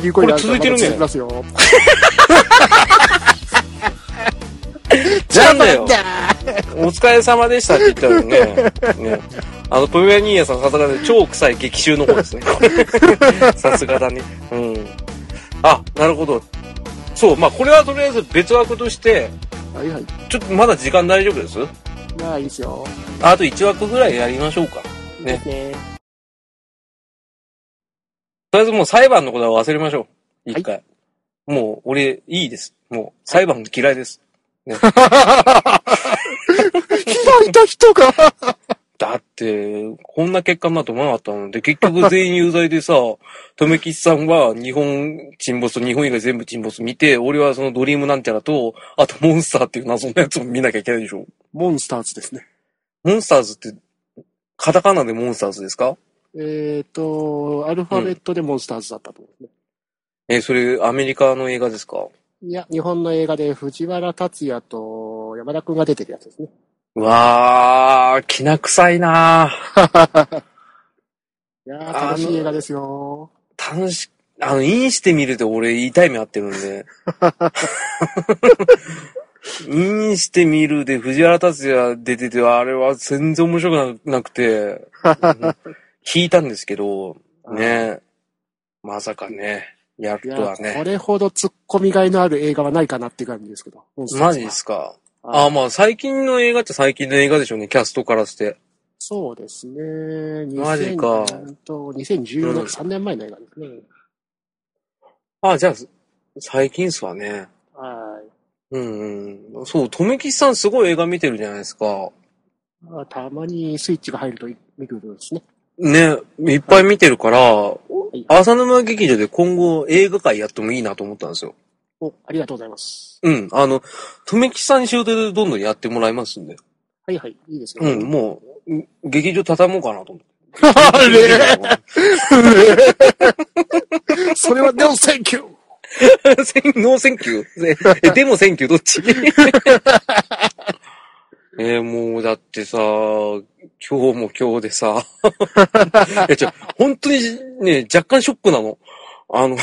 ながら、コンティニューコインこれ続いてるねますよ。なんだよ。お疲れ様でしたって言ったのにね。ねあの、ポメラニーヤさんさすがで超臭い激臭の方ですね。さすがだね。うん。あ、なるほど。そう、まあこれはとりあえず別枠として、はいはい。ちょっとまだ時間大丈夫です？まあいいですよ。あと1枠ぐらいやりましょうか。ねですね。とりあえずもう裁判のことは忘れましょう。一回。もう、俺、いいです。もう、裁判嫌いです。開いた人がだって、こんな結果になると思わなかったので、結局全員有罪でさ、とめきちさんは日本沈没と日本以外全部沈没見て、俺はそのドリームなんちゃらと、あとモンスターっていう謎のやつも見なきゃいけないでしょ。モンスターズですね。モンスターズって、カタカナでモンスターズですか？えっ、と、アルファベットでモンスターズだったと思うんですね。え、それアメリカの映画ですか？いや、日本の映画で藤原竜也と山田くんが出てるやつですね。うわー、きな臭いなー いやー、楽しい映画ですよ。楽し、あの、インしてみると俺痛い目合ってるんで。インしてみるで藤原竜也出てて、あれは全然面白くななくて、うん引いたんですけど、ね。まさかね、やるとはね。れほど突っ込みがいのある映画はないかなって感じですけど。マジですか？はいあ、まあ最近の映画って最近の映画でしょうね、キャストからして。そうですね。マジか2000と2014年、うん3年前の映画ですね。あ、じゃあ、最近っすわね。はうんうん。そう、とめきちさんすごい映画見てるじゃないですか。あたまにスイッチが入ると見るんですね。ね、いっぱい見てるから、い浅沼劇場で今後映画界やってもいいなと思ったんですよ。お、ありがとうございます。うん。あの、とめきちさんに仕事でどんどんやってもらいますんで。はいはい、いいですよ。うん、もう、うん劇場畳もうかなと思って。あれ？それはノーセンキュー ノーセンキュー？え、でもセンキューどっち？えーもうだってさ、今日も今日でさ、いやちょ、本当にね、若干ショックなの。あの、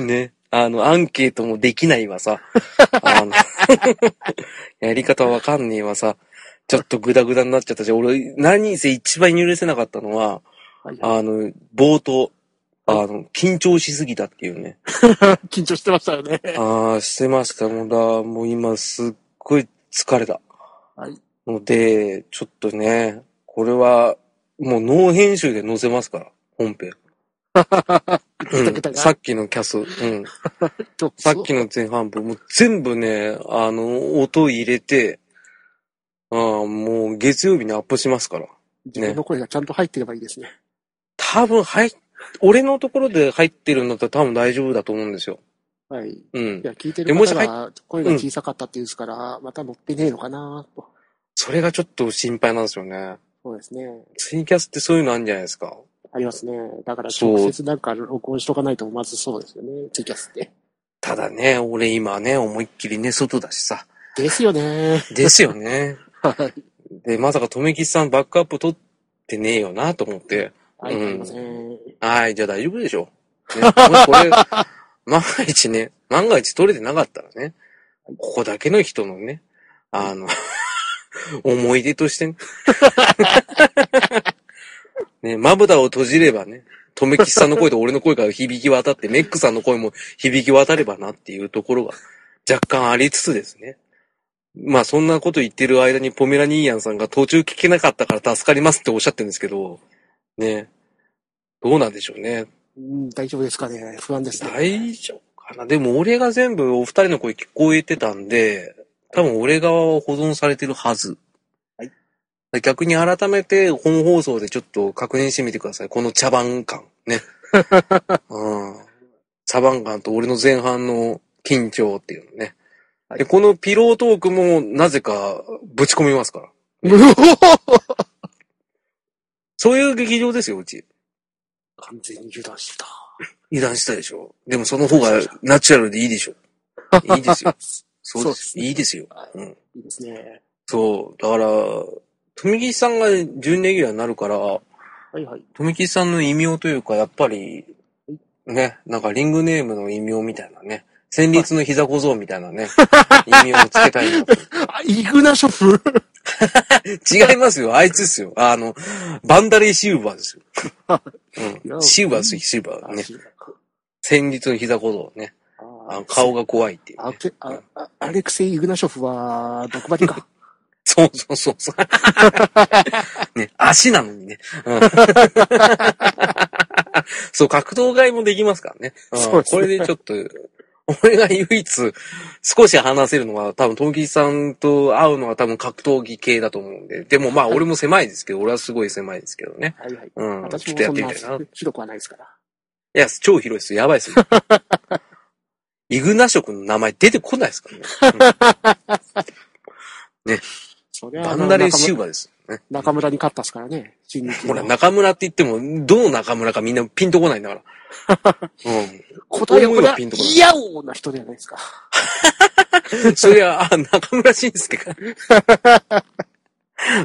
ね、あの、アンケートもできないわさ、あの、やり方わかんねえわさ、ちょっとグダグダになっちゃったし、俺、何せ一番許せなかったのは、はいはいあの、冒頭、あの、緊張しすぎたっていうね。緊張してましたよね。ああ、してました。もうだ、もう今すっごい疲れた。はい。ので、ちょっとね、これは、もうノー編集で載せますから、本編。うん、さっきのキャス、うん。とさっきの前半部、もう全部ね、あの、音入れて、ああ、もう月曜日にアップしますから。自分の声がちゃんと入ってればいいですね。多分入っ、俺のところで入ってるんだったら多分大丈夫だと思うんですよ。はい。いうん。や、聞いてるでもし方が声が小さかったって言うんですから、また乗ってねえのかなと。それがちょっと心配なんですよね。そうですね。ツイキャスってそういうのあるんじゃないですか？ありますね。だから直接なんか録音しとかないとまずそうですよね。ツイキャスって。ただね、俺今ね、思いっきりね、外だしさ。ですよね。ですよね。はい。で、まさか、とめきちさんバックアップ取ってねえよなと思って。はい、うん。はい、じゃあ大丈夫でしょう。ね、これ、万が一ね、万が一取れてなかったらね、ここだけの人のね、あの、思い出としてね。ね、まぶたを閉じればね、とめきちさんの声と俺の声が響き渡って、メックさんの声も響き渡ればなっていうところが若干ありつつですね。まあそんなこと言ってる間にポメラニーヤンさんが途中聞けなかったから助かりますっておっしゃってるんですけど、ね、どうなんでしょうね。うん、大丈夫ですかね。不安ですね。大丈夫かなでも俺が全部お二人の声聞こえてたんで、多分俺側は保存されてるはず。はい。逆に改めて本放送でちょっと確認してみてください。この茶番感。ね。うん。茶番感と俺の前半の緊張っていうのね。はいで、このピロートークもなぜかぶち込みますから。そういう劇場ですよ、うち。完全に油断してた。油断したでしょ。でもその方がナチュラルでいいでしょ。いいですよ。そうです。ですねいいですよ。はいうん。いいですね。そう。だから、富木さんが準レギュラーになるから、はいはい。富吉さんの異名というか、やっぱり、ね、なんかリングネームの異名みたいなね。戦慄の膝小僧みたいなね、異名をつけたい。あ、イグナショフ違いますよ、あいつですよ。あの、バンダレーシルバーですよ。うん。シルバーですよ、シルバーね。戦慄の膝小僧ね。あの顔が怖いっていう、ね。あけああアレクセイ・イグナショフは、毒針か。そうそうそうそう。ね、足なのにね。うん そう、格闘外もできますからね。うんそうねこれでちょっと、俺が唯一少し話せるのは多分、東木さんと会うのは多分格闘技系だと思うんで。でもまあ俺も狭いですけど、俺はすごい狭いですけどね。はいはい。うん。私ちょっとやってみたいな。い広くはないですから。や、超広いですよ。やばいですよ。イグナ職の名前出てこないですからね。そりゃバンダレーシュー中村バーですよね。中村に勝ったっすからね。ほら、の。中村って言っても、どの中村かみんなピンとこないんだから。うん。答えはピンとこないイヤオーな人じゃないですか。それは、あ、中村慎介か。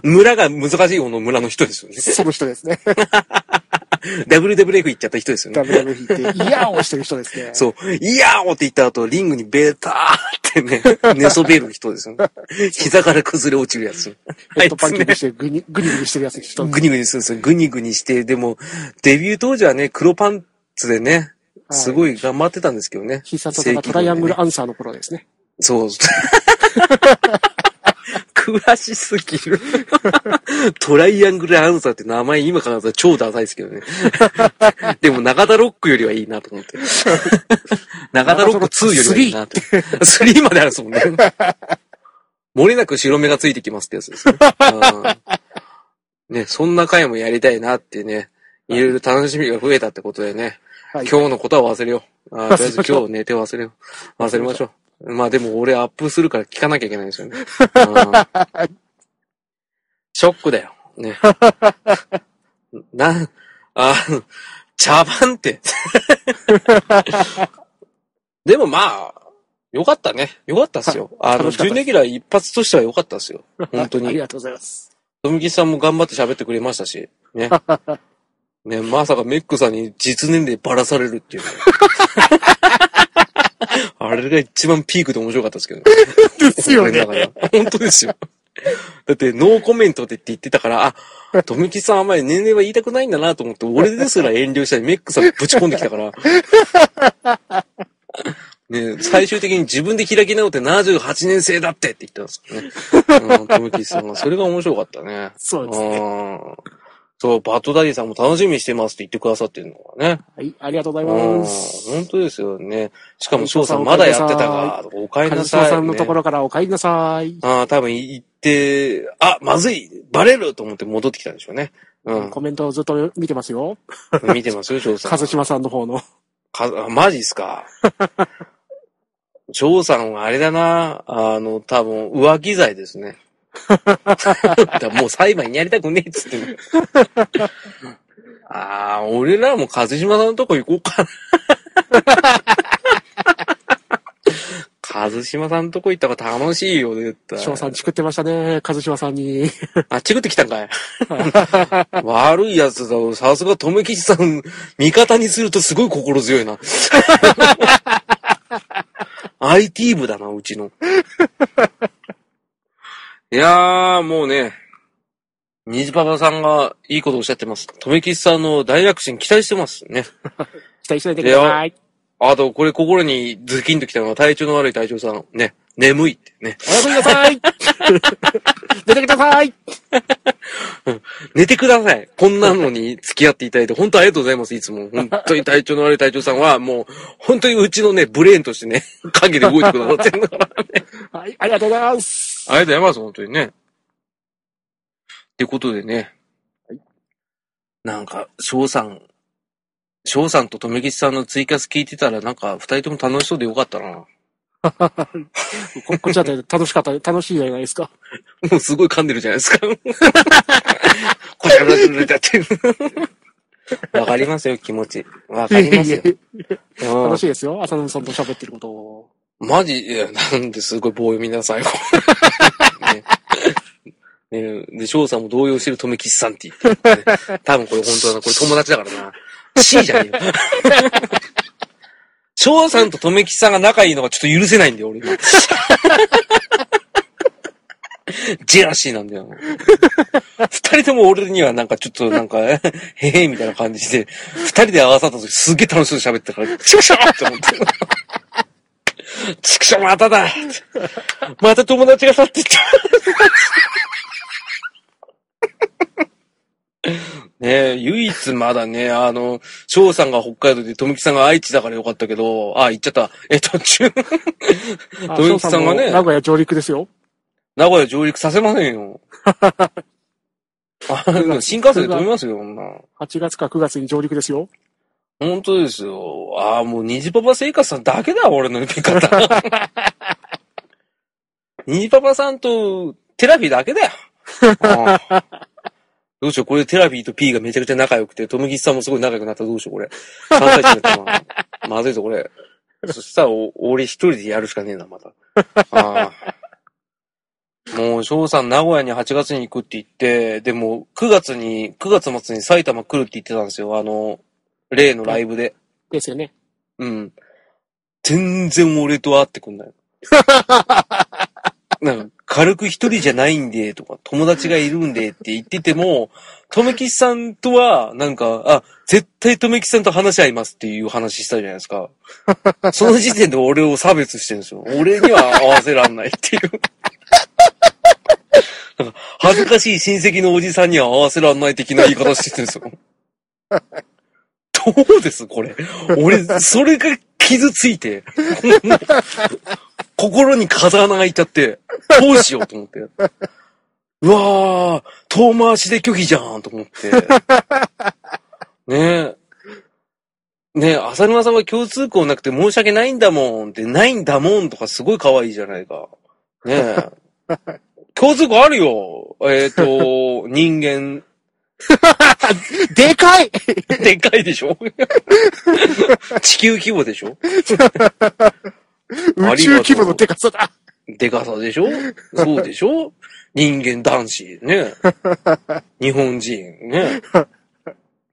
村が難しい方の村の人ですよね。その人ですね。WWF 行っちゃった人ですよね。WW って、イヤオーしてる人ですね。そう。いやーって言った後、リングにベターってね、寝そべる人ですよね。膝から崩れ落ちるやつ。ヘッドパンキングして、グニ、グニしてるやつ人。グニグニするんですよ。グニグニして、でも、デビュー当時はね、黒パンツでね、すごい頑張ってたんですけどね。必殺技がトライアングルアンサーの頃ですね。そう。詳しすぎる。トライアングルアンサーって名前今考えたら超ダサいですけどね。でも中田ロックよりはいいなと思って。中田ロック2よりはいいなと。3まであるんですもんね。漏れなく白目がついてきますってやつですね。うんね、そんな回もやりたいなってね、いろいろ楽しみが増えたってことでね、はい。今日のことは忘れよう。あーとりあえず今日寝て忘れよう。忘れましょう。まあでも俺アップするから聞かなきゃいけないんですよね。うんショックだよ。ね。な、あ、茶番って。でもまあ、よかったね。よかったっすよ。あの、準レギュラー一発としてはよかったっすよ。本当に。ありがとうございます。富木さんも頑張って喋ってくれましたし。ね。ね、まさかメックさんに実年齢ばらされるっていうね。あれが一番ピークで面白かったですけどね。ですよね。本当ですよ。だって、ノーコメントでって言ってたから、あ、富木さんあんまり年齢は言いたくないんだなと思って、俺ですら遠慮したり、メックさんぶち込んできたから。ね、最終的に自分で開き直って78年生だってって言ったんですよね。うん、富木さんが。それが面白かったね。そうですね。うんそう、バッドダディさんも楽しみにしてますって言ってくださってるのがね。はい、ありがとうございうん、ます。本当ですよね。しかも翔さんまだやってたか。お帰りカなさい、ね。ズさんのところからお帰りなさい。ああ、多分行って、あ、まずいバレると思って戻ってきたんでしょうね。うん。コメントをずっと見てますよ。見てますよ、翔さん。カズシマさんの方の。かあマジっすか。翔さんはあれだな、あの、多分浮気罪ですね。だもう裁判にやりたくねえっつってね。ああ、俺らも和島さんのとこ行こうかな。和島さんのとこ行った方が楽しいよ、絶対。翔さんチクってましたね。カズシマさんに。あっち食ってきたんかい。悪いやつだ。さすが、とめきちさん、味方にするとすごい心強いな。IT 部だな、うちの。いやー、もうね、虹パパさんがいいことをおっしゃってます。とめきちさんの大躍進期待してますね。期待しないでください。あと、これ心にズキンときたのは体調の悪い隊長さん。ね、眠いってね。おやすみなさい 出てください寝てください。こんなのに付き合っていただいて、本当ありがとうございます、いつも。本当に体調の悪い隊長さんは、もう、本当にうちのね、ブレーンとしてね、影で動いてくださってるんだからね。はい、ありがとうございます。ありがとうございます、本当にね。ってことでね。なんか、翔さん、翔さんと留吉さんのツイキャス聞いてたら、なんか、二人とも楽しそうでよかったな。ここっちだって楽しかった、楽しいじゃないですか。もうすごい噛んでるじゃないですか。これらだって。わかりますよ、気持ち。わかりますよ。うん楽しいですよ。浅野さんと喋ってることを。マジ、いや、なんですごい棒読みな最後。ねねで、翔さんも動揺してる留吉さんって言って、ね、多分これ本当はな、これ友達だからな。C じゃねえよ。翔さんと留吉さんが仲いいのがちょっと許せないんだよ、俺。ジェラシーなんだよ。二人とも俺にはなんかちょっとなんか、へへみたいな感じで、二人で合わさった時すげえ楽しそうに喋ってたから、チクショーって思って。チクショーまただまた友達が去っていった。ねえ、唯一まだね、あの、翔さんが北海道で、富木さんが愛知だからよかったけど、あ、行っちゃった。え、途中、あ 富木さんがね名古屋上陸ですよ。名古屋上陸させませんよ。あ新幹線で飛びますよ、こんな。8月か9月に上陸ですよ。本当ですよ。ああ、もう、虹パパ生活さんだけだ、俺の呼び方。虹パパさんと、テラピーだけだよ。ああどうしよう、これテラピーと P がめちゃくちゃ仲良くて、トムギスさんもすごい仲良くなったらどうしよう、これ。3対1になったな。まずいぞ、これ。そしたら、お俺一人でやるしかねえな、また。ああもう、翔さん名古屋に8月に行くって言って、でも、9月に、9月末に埼玉来るって言ってたんですよ、あの、例のライブで。ですよね。うん。全然俺と会ってくんない。なんか、軽く一人じゃないんで、とか、友達がいるんでって言ってても、とめきさんとは、なんか、あ、絶対とめきさんと話し合いますっていう話したじゃないですか。その時点で俺を差別してるんですよ。俺には合わせらんないっていう。なんか恥ずかしい親戚のおじさんには合わせらんない的な言い方してるんですよ。どうですこれ。俺、それが傷ついて、心に風穴が開いちゃって、どうしようと思って。うわー、遠回しで拒否じゃんと思って。ねえ。ねえ、浅沼さんは共通項なくて申し訳ないんだもんって、ないんだもんとかすごい可愛いじゃないか。ねえ。共通項あるよ。えっ、と、人間、でかい。でっかいでしょ？地球規模でしょ？宇宙規模のでかさだ。でかさでしょ？そうでしょ？人間男子ね。日本人ね。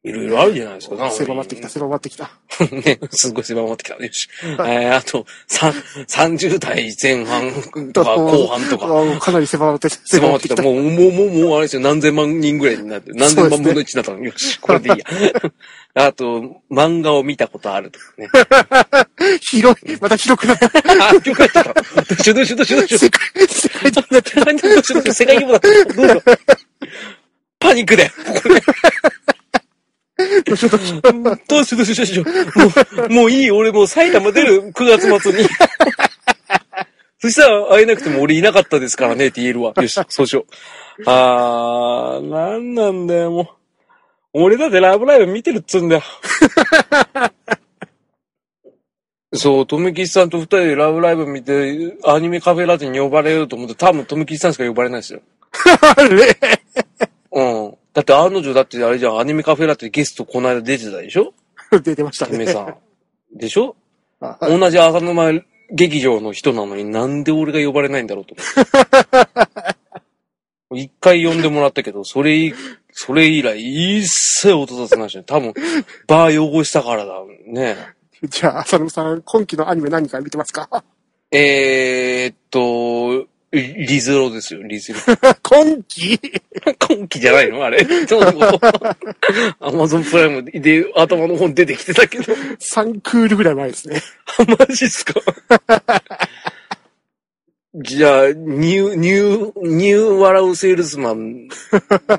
いろいろあるじゃないですか。狭まってきた、狭まってきた。ね、すごい狭まってきた。よし。えー、あと、さ、30代前半とか後半とか。あかなり狭まって、狭まってきた。もう、もう、もう、もう、あれですよ。何千万人ぐらいになってる。何千万分の1になったの。よし、これでいいや。あと、漫画を見たことあるとかね。広い、また広くなった。あ、よかった。どうしようどうしようどうしようどうしよう。世界、世界的になってどうしようどうしよう世界規模だった。どうしよう。パニックだよ。どうしようどうしようどうしようどうしよしよ。もう、もういい。俺もう埼玉出る。9月末に。そしたら会えなくても俺いなかったですからねって言えるわ。よし、そうしよう。あー、なん。なん。だよ、もう。俺だってラブライブ見てるっつうん。だよ。そう、とめきちさん。と二人でラブライブ見て、アニメカフェラテに呼ばれると思って、多分とめきちさん。しか呼ばれないですよ。あれうん。だって案の定だってあれじゃん、アニメカフェラテゲストこの間出てたでしょ？出てましたね。とめさん。でしょ？あ同じ浅沼劇場の人なのになんで俺が呼ばれないんだろうと思って。一回呼んでもらったけど、それい、それ以来一切音立てないしね。多分、バー汚したからだ。ね。じゃあ、浅野さん、今期のアニメ何か見てますか？えー、っと、リリズロですよ、リズロ。今期？今期じゃないの？あれ？そうそう。アマゾンプライムで頭の本出てきてたけど。?3 クールぐらい前ですね。マジっすか？じゃあ、ニュー、ニュー、ニュー笑うセールスマン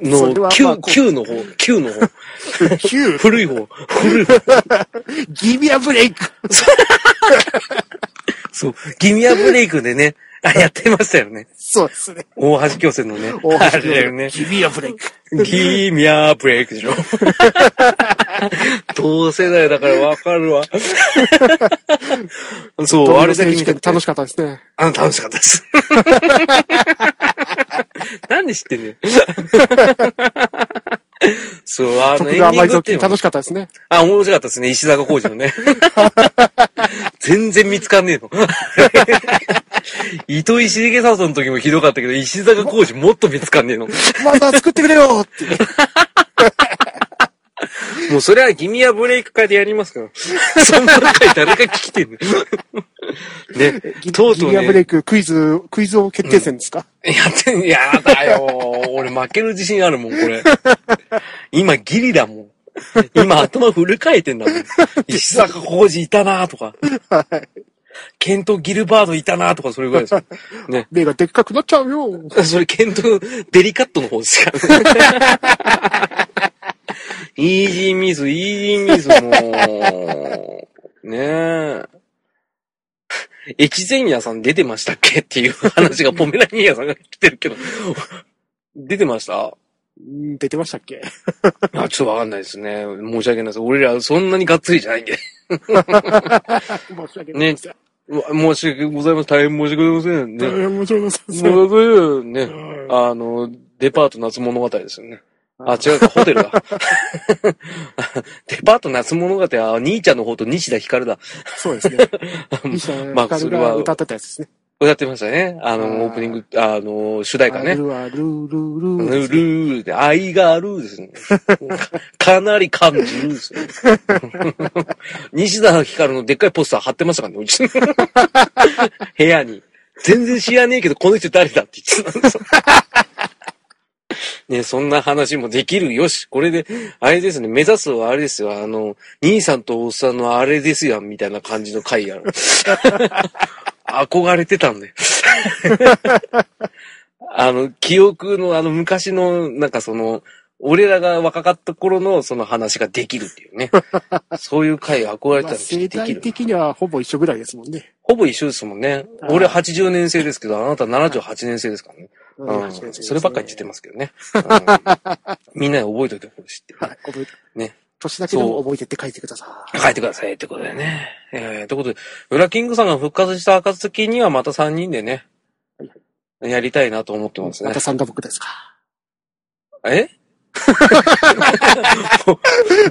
のはまあ9、こう9の方、9の方、9、古い方、古い方。ギビアブレイクそう、ギミアブレイクでね、あ、やってましたよね。そうですね。大橋巨船のね。大橋だよね。ギビアブレイク。ギミアブレイクでしょ。同世代だからわかるわ。そう、あれだけ見て楽しかったですね。あの、楽しかったです。なんで知ってんのよ。そう、あの、徳エンディングって楽しかったですね。あ、面白かったですね。石坂浩二のね。全然見つかんねえの。糸井重里の時もひどかったけど、石坂浩二もっと見つかんねえの。また作ってくれよって。もうそれはギミアブレイク会でやりますから。そんな回誰が聞きてんの？ね、ギとうとうギアブレね、イククイズ、クイズ王決定戦ですか、やってん、やだよ。俺負ける自信あるもん、これ。今ギリだもん。今頭フル回転だもん。石坂浩二いたなとか、はい。ケント・ギルバードいたなとか、それぐらいですよ。ね。目がでっかくなっちゃうよ。それ、ケント、デリカットの方ですから、イージーミス、イージーミス、もう、ねえ。越前屋さん出てましたっけっていう話がポメラニアさんが来てるけど、出てました？うん出てましたっけ？あ、ちょっとわかんないですね。申し訳ないです。俺らそんなにがっつりじゃないんで。申し訳ないです。うわ申し訳ございません。大変申し訳ございませんね。大変申し訳ございません。ね、うんあの、デパート夏物語ですよね。あ、違うか、ホテルだ。デパート夏物語は、兄ちゃんの方と西田ひかるだ。そうですね。西田まあひかるそれはが歌ってたやつですね。歌ってましたね。あの、オープニング、あの、主題歌ね。あるあるルールルールールで、愛があるですね。かなり感じるですよ。西田ひかるのでっかいポスター貼ってましたからね、うちの部屋に。全然知らねえけど、この人誰だって言ってたんですよ。ね、そんな話もできるよし。これで、あれですね、目指すはあれですよ、あの、兄さんとおっさんのあれですよ、みたいな感じの回やる。憧れてたんだよ。あの、記憶のあの昔の、なんかその、俺らが若かった頃のその話ができるっていうね。そういう回憧れたら世代できる。的にはほぼ一緒ぐらいですもんね。ほぼ一緒ですもんね。俺80年生ですけど、あなた78年生ですからね。そればっかり言ってますけどね。うんみんなで覚えといてほしいっていうねはい、覚えて。ね。年だけでも覚えてって書いてください。書いてくださいってことでね。えー、ということで、ウラキングさんが復活した暁にはまた3人でね、はいやりたいなと思ってますねまた。サンダーボックですか。え？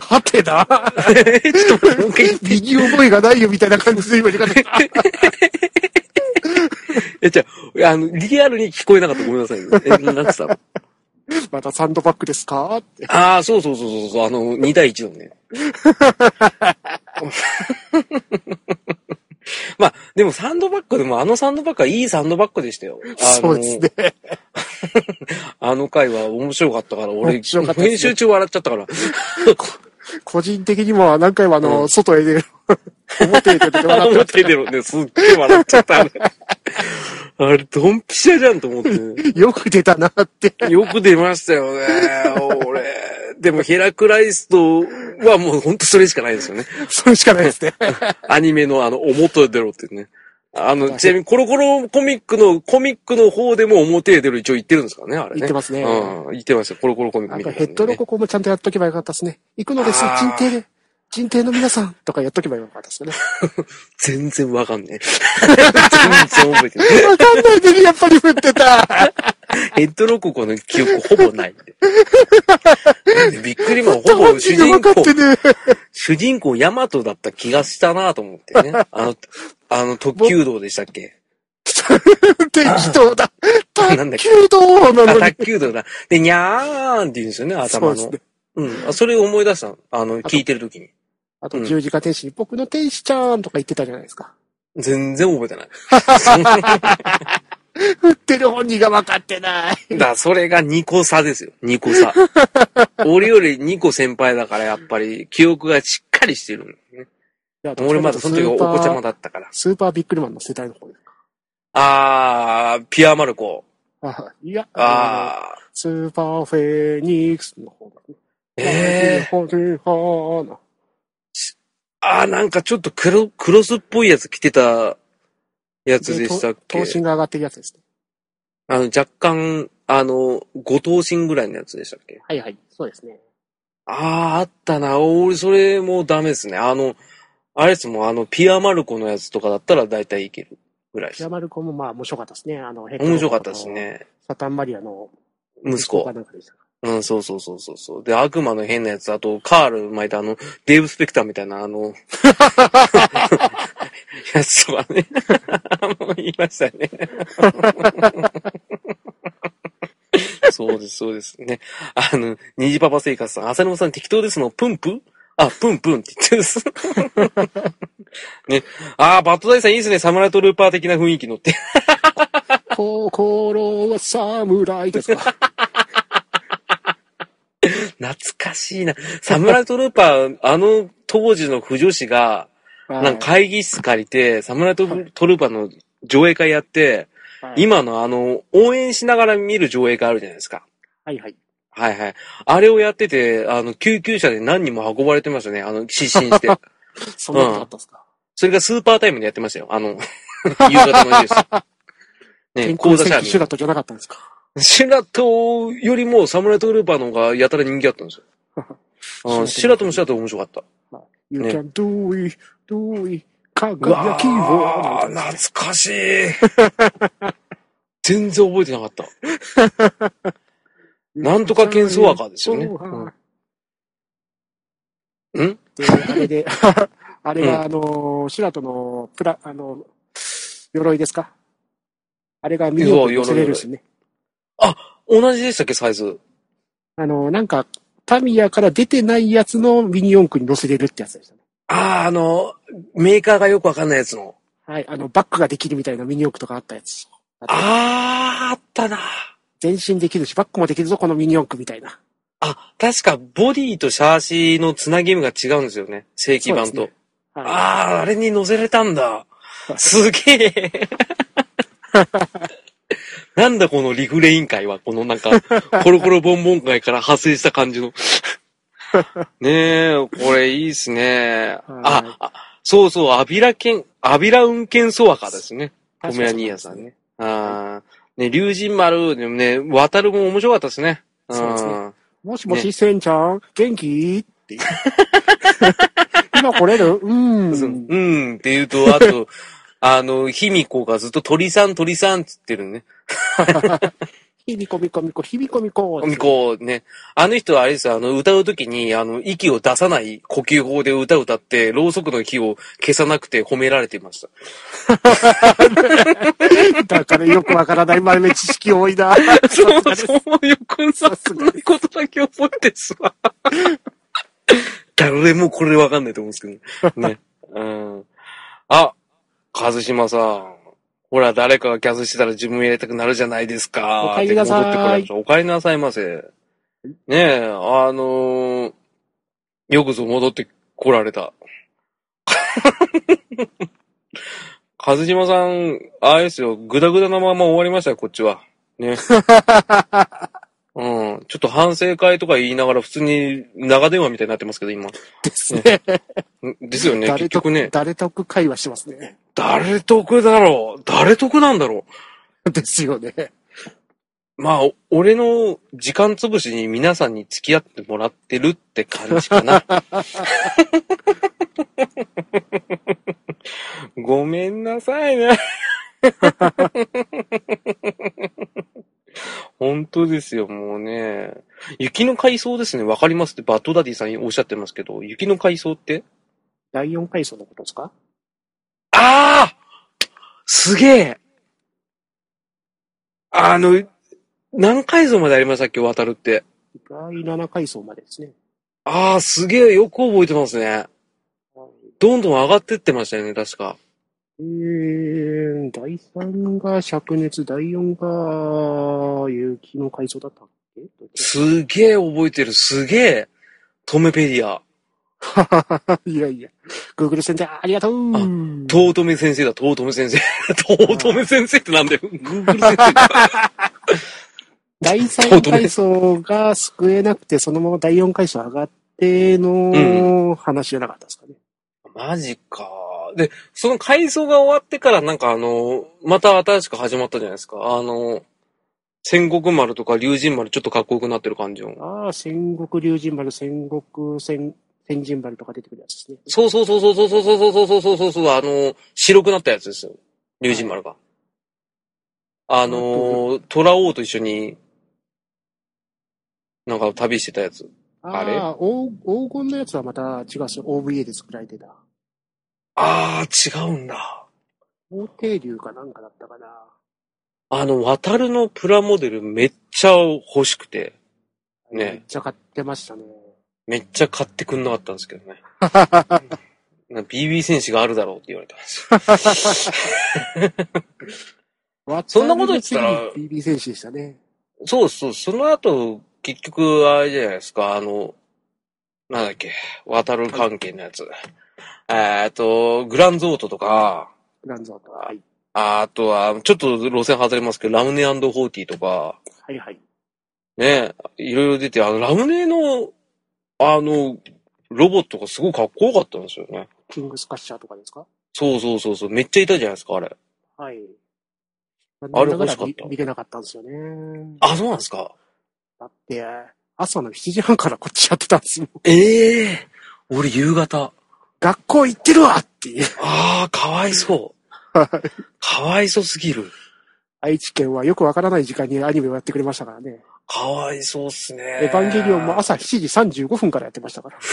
はてなえ？ちょっと。右覚えがないよみたいな感じで今言い方。え、じゃあ、あの、リアルに聞こえなかった。ごめんなさい。え、なんつったの？またサンドバッグですか？って。ああ、そうそうそうそうそう、あの、2対1のね。まあ、でもサンドバッグでも、あのサンドバッグはいいサンドバッグでしたよ。あのそうですね。あの回は面白かったから、俺、かっね編集中笑っちゃったから。個人的にも何回もあの、うん外へ出る。表へ出て笑ってま表出ろね、すっげえ笑っちゃった。あれ、あれドンピシャじゃんと思ってね。す。よく出たなって。よく出ましたよね、俺。でもヘラクライストはもうほんとそれしかないですよね。それしかないですね。アニメのあの、表へ出ろってね。あの、ちなみにコロコロコミックの、コミックの方でも表へ出ろ一応言ってるんですからね、あれね。言ってますねうん、言ってました。コロコロコミックなんかヘッドロココもちゃんとやっとけばよかったですね。行くのです。あー人廷で。人廷の皆さんとかやっとけばよかったですね。全然わかんねえ。全然覚えてない。わかんないでにやっぱり振ってた。ヘッドロココの記憶ほぼないんで。びっくりマン、ほぼ本主人公ね。主人公ヤマトだった気がしたなと思ってね。あの、あの特急道でしたっけ？適当だ。卓球道なあ、のに。卓球道だ。で、にゃーんって言うんですよね、頭の。そうね。うん。あそれを思い出したの？あの、聞いてる時に。あと十字架天使に僕の天使ちゃんとか言ってたじゃないですか。全然覚えてない。振ってる本人が分かってない。だ、それが2個差ですよ。2個差。俺より2個先輩だから、やっぱり、記憶がしっかりしてるね。俺まだその時お子ちゃまだったから。スーパービックリマンの世代の方ですか。あー、ピュアマルコ。あいや、あスーパーフェニックスの方だね。ー。えー。あー、なんかちょっと黒、クロスっぽいやつ着てたやつでしたっけ？頭身が上がってるやつですね。あの、若干、あの、五頭身ぐらいのやつでしたっけ？はいはい、そうですね。あー、あったな。俺、それもうダメですね。あの、あれですもん、あの、ピアマルコのやつとかだったら大体いけるぐらいですヤ。マルコもまあ面白かったですね。あの、面白かったです。ね。サタンマリアの息子か。なんかでしたかうん、そうそうそうそうそう。で、悪魔の変なやつ、あと、カール巻いたあの、デーブ・スペクターみたいな、あの、やつはね。もう言いましたね。そうです、そうですね。あの、虹パパ生活さん、浅野さん適当ですの、プンプ？ンあ、プンプンって言ってるんです。ね。ああ、バッドダイさんいいですね。サムライトルーパー的な雰囲気のって。心は侍ですか？懐かしいな。サムライトルーパー、あの当時の不女子が、なんか会議室借りて、サムライトルーパーの上映会やって、はい、今のあの、応援しながら見る上映会あるじゃないですか。はいはい。はいはい。あれをやってて、あの、救急車で何人も運ばれてましたね。あの、失神して。そんなことあったんですか、それがスーパータイムでやってましたよ。あの、夕方のニュース。ね、天講座シュラトじゃなかったんですか？シュラトよりもサムライトルーパーの方がやたら人気あったんですよ。うんシュラトもシュラトも面白かった。You ね can do it, do it, 輝きを。ー懐かしい。全然覚えてなかった。なんとか剣ソワカですよねそううん？あれで、あれが、あの、シュラトの、プラ、あの、鎧ですか？あれがミニオンに乗せれるんですね。同じでしたっけ、サイズ？あの、なんか、タミヤから出てないやつのミニ四駆に乗せれるってやつでしたね。ああ、あの、メーカーがよくわかんないやつの。はい、あの、バックができるみたいなミニ四駆とかあったやつ。あとああ、あったな。前進できるし、バックもできるぞ、このミニ四駆みたいな。あ、確かボディとシャーシのつなぎ目が違うんですよね。正規版と。ねはいああ、あれに乗せれたんだ。すげえ。なんだこのリフレイン会は、このなんか、コロコロボンボン会から派生した感じの。ねえ、これいいっすね。あ、あそうそう、アビラ剣、アビラ運転ソワカですね。ポメラニーヤさんね。ああ、ね、竜神丸、でもね、渡るも面白かったですね。そうですねんもしもし、センちゃん、元気？って。今来れる？うーん。うん、って言うと、あと、あの、卑弥呼がずっと鳥さん鳥さんっつってるね。ひびこみこみこ、ひびこみこ。みこね。あの人はあれですよ、あの、歌うときに、あの、息を出さない呼吸法で歌を歌って、ろうそくの火を消さなくて褒められていました。だからよくわからない豆知識多いな。そう、そう、よくさ、そんなことだけ覚えてすわ。誰もこれわかんないと思うんですけどねね。うん。あ、和島さん。ほら、誰かがキャスしてたら自分入れたくなるじゃないですか。お帰りなさいって戻ってこられましたお帰りなさいませ。ねえ、あのーよくぞ戻ってこられた。和島さん、あれですよ、ぐだぐだなまま終わりましたよ、こっちは。ね。うん。ちょっと反省会とか言いながら普通に長電話みたいになってますけど、今。ですね。んですよね、結局ね。誰得会話してますね。誰得だろう誰得なんだろですよね。うまあ、お俺の時間潰しに皆さんに付き合ってもらってるって感じかな。ごめんなさいね。本当ですよ、もうね。雪の海藻ですね。わかりますってバッドダディさんおっしゃってますけど、雪の海藻って？第4階層のことですか？ああすげえあの、何階層までありましたっけ渡るって。第7階層までですね。ああ、すげえよく覚えてますね。どんどん上がってってましたよね、確か。えー、第3が灼熱、第4が雪の階層だったっけ？すげえ覚えてる、すげえ。トメペディア。いやいや。Google 先生、ありがとう。トートメ先生だ、トートメ先生。トートメ先生ってなんだよ。Google 先生だ。第3階層が救えなくて、そのまま第4階層上がっての話じゃなかったですかね。マジか。で、その改装が終わってからなんかあの、また新しく始まったじゃないですか。あの、戦国丸とか竜神丸ちょっとかっこよくなってる感じの。ああ、戦国竜神丸、戦国戦、戦神丸とか出てくるやつですね。そうそうそうそうそうそうそうそうそうそうそう、あの、白くなったやつですよ。竜神丸が。あの、虎王と一緒に、なんか旅してたやつ。あれああ、黄黄金のやつはまた違うっすよ。OVA で作られてた。あー、違うんだ。法定流かなんかだったかな。あの、渡るのプラモデルめっちゃ欲しくて、ねめっちゃ買ってましたね。めっちゃ買ってくんなかったんですけどね。な BB 戦士があるだろうって言われたんですよ。そんなこと言ったら BB 選手でしたね。そうそう、その後、結局、あれじゃないですか、あの、なんだっけ、渡る関係のやつ。えーっと、グランゾートとか、グランゾート。はい。あとは、ちょっと路線外れますけど、ラムネホーティーとか、はいはい。ね、いろいろ出て、あの、ラムネの、あの、ロボットがすごいかっこよかったんですよね。キングスカッシャーとかですか？そうそうそうそう、めっちゃいたじゃないですか、あれ。はい。あれ欲しかった見見れなかったんですよね。あ、そうなんですか？だって、朝の7時半からこっちやってたんですもん。ええ俺夕方。学校行ってるわっていう。ああ、かわいそう。かわいそうすぎる。愛知県はよくわからない時間にアニメをやってくれましたからね。かわいそうっすね。エヴァンゲリオンも朝7時35分からやってましたから。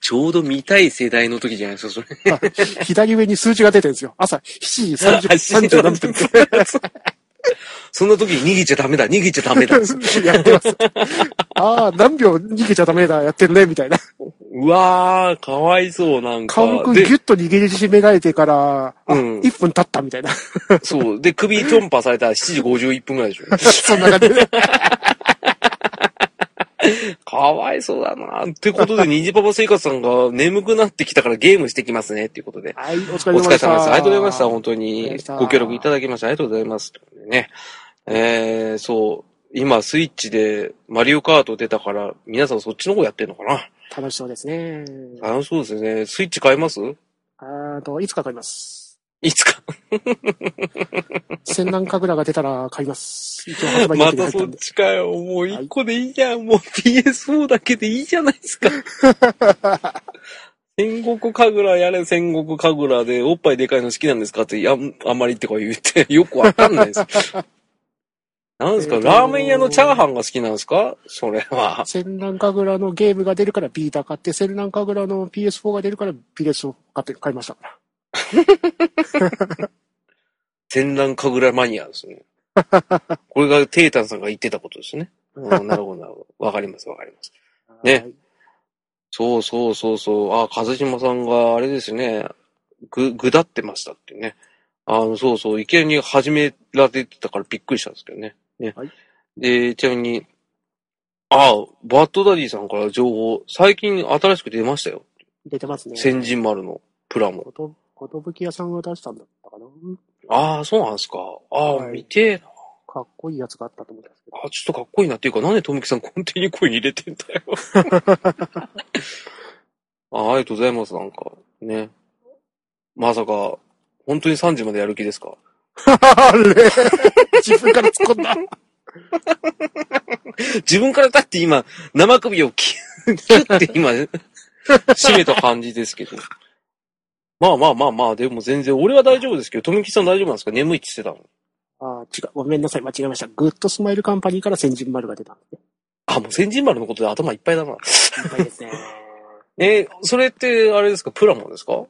ちょうど見たい世代の時じゃないですか、それ。左上に数字が出てるんですよ。朝7時30 30 何分 そんな時に逃げちゃダメだ、逃げちゃダメだ。やってます。ああ、何秒逃げちゃダメだ、やってるね、みたいな。うわー、かわいそう、なんか。顔くんギでュッと握りしめられてから、あ、うん1分経ったみたいな。そう。で、首トンパされたら7時51分ぐらいでしょ。そんな感じで。かわいそうだな。ってことで、虹パパ生活さんが眠くなってきたからゲームしてきますね、っていうことで。はい、お疲お疲れ様でした。れ様です。ありがとうございました。本当にご協力いただきましてありがとうございます。ね。えー、そう。今、スイッチでマリオカート出たから、皆さんそっちの方やってんのかな？楽しそうですね。楽しそうですね。スイッチ買います？あと、いつか買います。いつか？戦乱神楽が出たら買います。また。そっちかよ。もう一個でいいじゃん。もう PS4 だけでいいじゃないですか。戦国神楽やれ、戦国神楽で、おっぱいでかいの好きなんですかって、あんまりってか言って、よくわかんないです。なんですか、えーとラーメン屋のチャーハンが好きなんですか？それは。戦乱神楽のゲームが出るからビータ買って、戦乱神楽の PS4 が出るから PS を買って、買いましたから。戦乱神楽マニアですね。これがテータンさんが言ってたことですね。うん、なるほど、なるほど。わかります、わかります。ねはい。そうそうそうそう。あ、風島さんがあれですね。ぐ、ぐだってましたってね。あの、そうそう。いきなり始められてたからびっくりしたんですけどね。ね。はいで、ちなみに、あ、バッドダディさんから情報、最近新しく出ましたよ。出てますね。先人丸のプラモ。こと、ぶき屋さんが出したんだったかなああ、そうなんですか。ああ、はい見てえな。かっこいいやつがあったと思ったんですけど。あ、ちょっとかっこいいなっていうか、なんでとみきさん根底に声入れてんだよ。あありがとうございます、なんか。ね。まさか、本当に3時までやる気ですか？あれ 自分から突っ込んだ。自分からだって今、生首をキュッ、て今、締めた感じですけど。まあまあまあまあ、でも全然、俺は大丈夫ですけど、とみきさん大丈夫なんですか？眠いって言ってたの。あ違う。ごめんなさい。間違えました。グッドスマイルカンパニーから戦神丸が出たんで。あ、もう戦神丸のことで頭いっぱいだな。いっぱいですね。えーそれって、あれですか、プラモですか？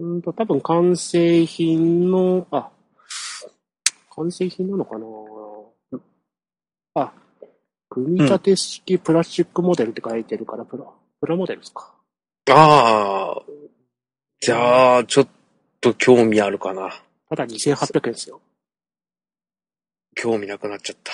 うんと、多分完成品の、あ、完成品なのかな？あ、組み立て式プラスチックモデルって書いてるから、プラ、プラモデルですか？ああ、じゃあ、ちょっと興味あるかな。ただ2800円ですよ。興味なくなっちゃった。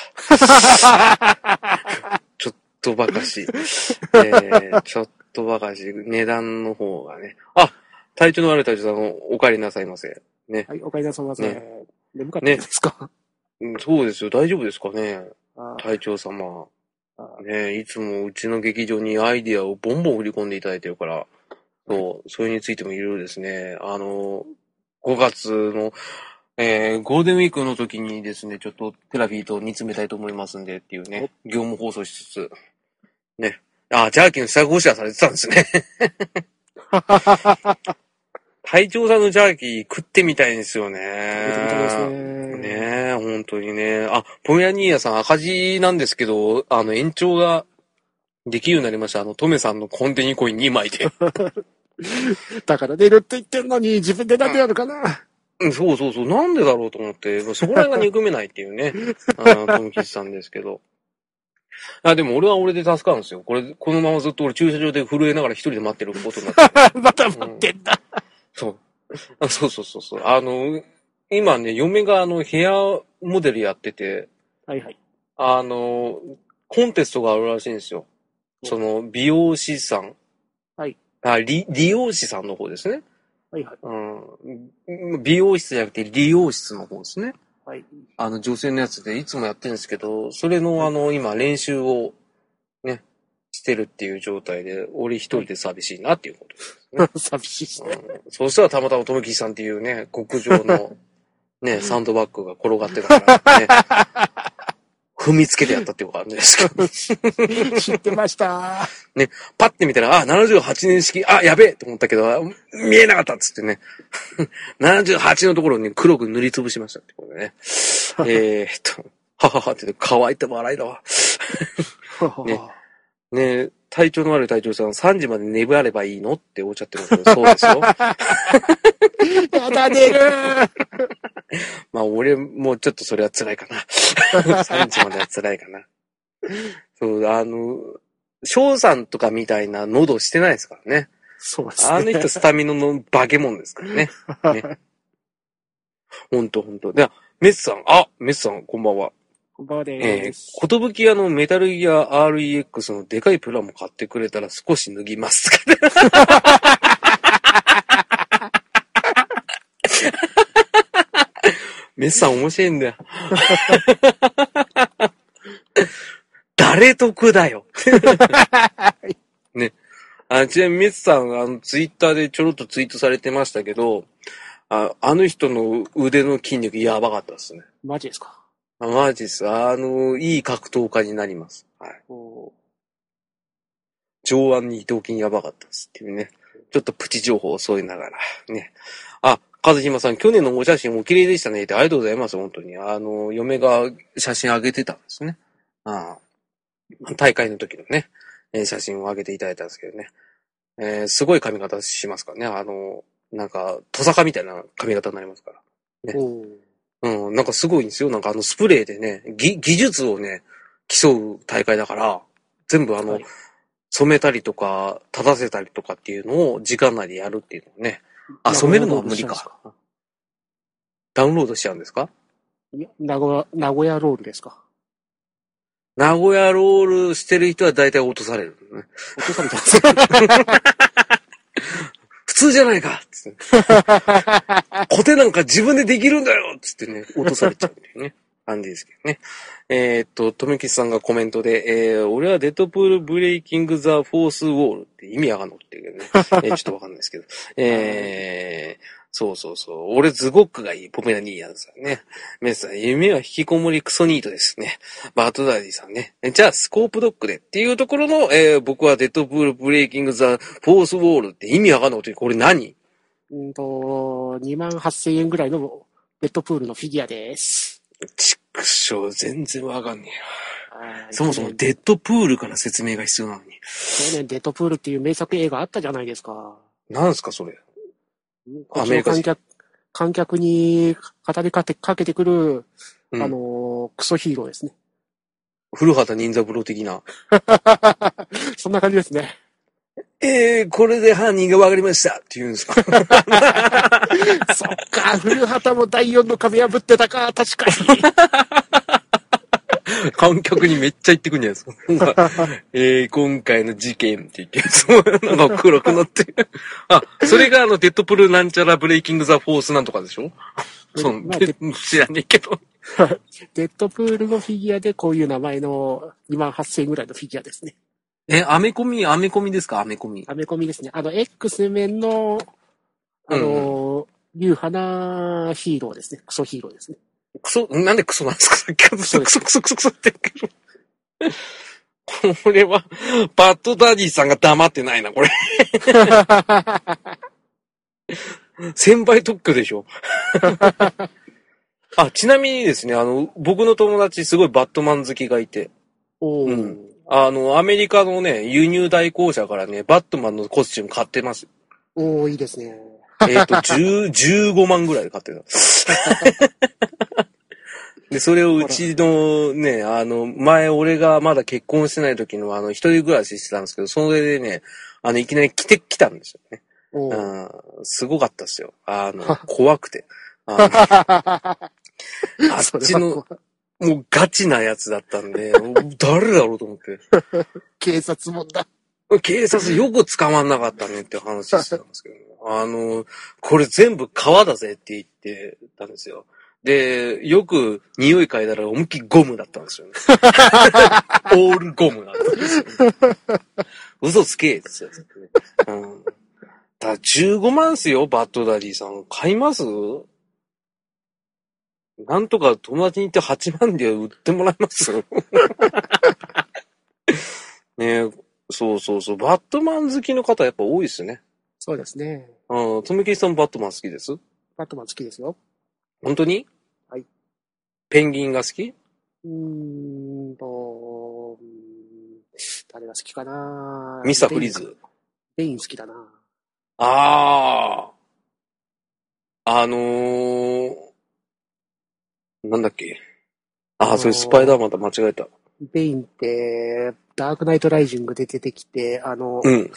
ちょっとばかし。えー、ちょっとばかし。値段の方がね。あ、体調の悪い体調さん、お帰りなさいませ。ね。はい、おかえりなさいませ。ね眠かったですか、うんそうですよ。大丈夫ですかね？あ隊長様。あねいつもうちの劇場にアイディアをボンボン振り込んでいただいてるから、そう、それについてもいろいろですね、あの、5月の、えー、ゴールデンウィークの時にですね、ちょっとテラフィーと煮詰めたいと思いますんでっていうね、業務放送しつつ、ね。あ、ジャーキーの下ごしらえされてたんですね。隊長さんのジャーキー食ってみたいんですよね。見てみたいですね。ねえ、本当にね。あ、ポメラニーヤさん赤字なんですけど、あの、延長ができるようになりました。あの、トメさんのコンテニコイン2枚で。だから出るって言ってんのに自分でなんでやるかな。うんそうそうそう。なんでだろうと思って、まあそこら辺が憎めないっていうね、あの、トムキスさんですけど。あ、でも俺は俺で助かるんですよ。これ、このままずっと俺駐車場で震えながら一人で待ってることになって。また待ってんだ。そう。あそうそうそうそう。あの、今ね、嫁があの、ヘアモデルやってて、はいはい。あの、コンテストがあるらしいんですよ。その、美容師さん。はい。あ、理、理容師さんの方ですね。はいはい。うん。美容室じゃなくて、理容室の方ですね。はい。あの、女性のやつでいつもやってるんですけど、それのあの、今、練習を、ね、してるっていう状態で、俺一人で寂しいなっていうことです。寂しいね。うん、そしたらたまたまとめきさんっていうね、極上の、ね、サンドバッグが転がってたから、ね、踏みつけてやったっていう感じですけど、知ってました。パッて見たら、あ、78年式、あ、やべえと思ったけど、見えなかったっつってね、78のところに黒く塗りつぶしましたってことでね。えーっと、はははって言って乾いた笑いだわ。ねね体調の悪い隊長さん、3時まで眠ればいいのっておっしゃってますけど、そうですよ。やだ、出る まあ、俺もちょっとそれは辛いかな。3時までは辛いかな。そう、あの、翔さんとかみたいな喉してないですからね。そうですね。あの人スタミナの化け物ですからね。ねほんとほんと。では、メスさん、あ、メスさん、こんばんは。こんばんはえー、です。ことぶき屋のメタルギア REX のでかいプラも買ってくれたら少し脱ぎます。メスさん面白いんだよ。誰得だよ。ね。あちなみにメスさん、あの、ツイッターでちょろっとツイートされてましたけど、ああの人の腕の筋肉やばかったですね。マジですか？あマジです。あの、いい格闘家になります。はい。お上腕二頭筋やばかったですっていうね。ちょっとプチ情報を添えながら。ね。あ、和島さん、去年のお写真お綺麗でしたねって、ありがとうございます、本当に。あの、嫁が写真上げてたんですね。ああ大会の時のね、えー写真を上げていただいたんですけどね。えーすごい髪型しますからね。あの、なんか、トサカみたいな髪型になりますから。ねおうん、なんかすごいんですよ。なんかあのスプレーでね、ぎ技術をね、競う大会だから、全部あの、はい染めたりとか、立たせたりとかっていうのを時間内でやるっていうのをね。あ、染めるのは無理か。ダウンロードしちゃうんですか？いや名古屋、名古屋ロールですか？名古屋ロールしてる人は大体落とされる、ね。落とされた 普通じゃないかつって。コテなんか自分でできるんだよつってね、落とされちゃうっていうね。感じですけどね。えーっと、とめきさんがコメントで、えー、俺はデッドプール Breaking the Fourth Wall って意味わかんのって言うけどね。えーちょっとわかんないですけど。えー、そうそうそう。俺ズゴックがいい、ポメラニーヤンさんね。メスさん、夢は引きこもりクソニートですね。バートダディさんね。えじゃあ、スコープドッグでっていうところの、えー、僕はデッドプール Breaking the Fourth Wall って意味わかんのって、これ何？うんと、2万8000円ぐらいのデッドプールのフィギュアです。ちくしょう、全然わかんねえはいな。そもそもデッドプールから説明が必要なのに。去年デッドプールっていう名作映画あったじゃないですか。なんすか、それ。アメリカ観客、観客に語りかけかけてくる、うんあのークソヒーローですね。古畑任三郎的な。そんな感じですね。えー、これで犯人がわかりましたって言うんですか。そっか、古畑も第4の壁破ってたか、確かに。観客にめっちゃ言ってくんじゃないですか。えー、今回の事件って言って、そういうのが黒くなって。あ、それがあの、デッドプールなんちゃらブレイキングザフォースなんとかでしょ？そう、まあで知らねえけど。デッドプールのフィギュアでこういう名前の2万8000円ぐらいのフィギュアですね。え、アメコミ、アメコミですか？アメコミ。アメコミですね。あの、X 面の、あのー、流派なヒーローですね。クソヒーローですね。クソ、なんでクソなんですか？さっきからクソクソクソクソクソって言うけど。これは、バッドダディさんが黙ってないな、これ。先輩特許でしょ。あ、ちなみにですね、あの、僕の友達すごいバットマン好きがいて、おー。うんあの、アメリカのね、輸入代行者からね、バットマンのコスチューム買ってます。おー、いいですね。えっ、と、10 15万ぐらいで買ってた。で、それをうちのね、あの、前俺がまだ結婚してない時のあの、一人暮らししてたんですけど、それでね、あの、いきなり来てきたんですよね。うん、すごかったですよ。あの、怖くて。あの あっちの、はもうガチなやつだったんで、誰だろうと思って。警察もだ。警察よく捕まんなかったねって話してたんですけど、あの、これ全部革だぜって言ってたんですよ。で、よく匂い嗅いだら思いっきりゴムだったんですよね。オールゴムだったんですよ、ね。嘘つけですよ、ね。うん。だから15万っすよ、バッドダディさん。買います？なんとか友達に行って8万で売ってもらえます？ねえ、そうそうそう。バットマン好きの方やっぱ多いですね。そうですね。うん。とめきりさんバットマン好きです？バットマン好きですよ。本当に？はい。ペンギンが好き？うーんと、うーん誰が好きかなミスターフリーズ。ベイン好きだな。ああ。あのー、なんだっけ？ああ、それスパイダーマンだ、間違えた。ベインって、ダークナイトライジングで出てきて、あの、うん。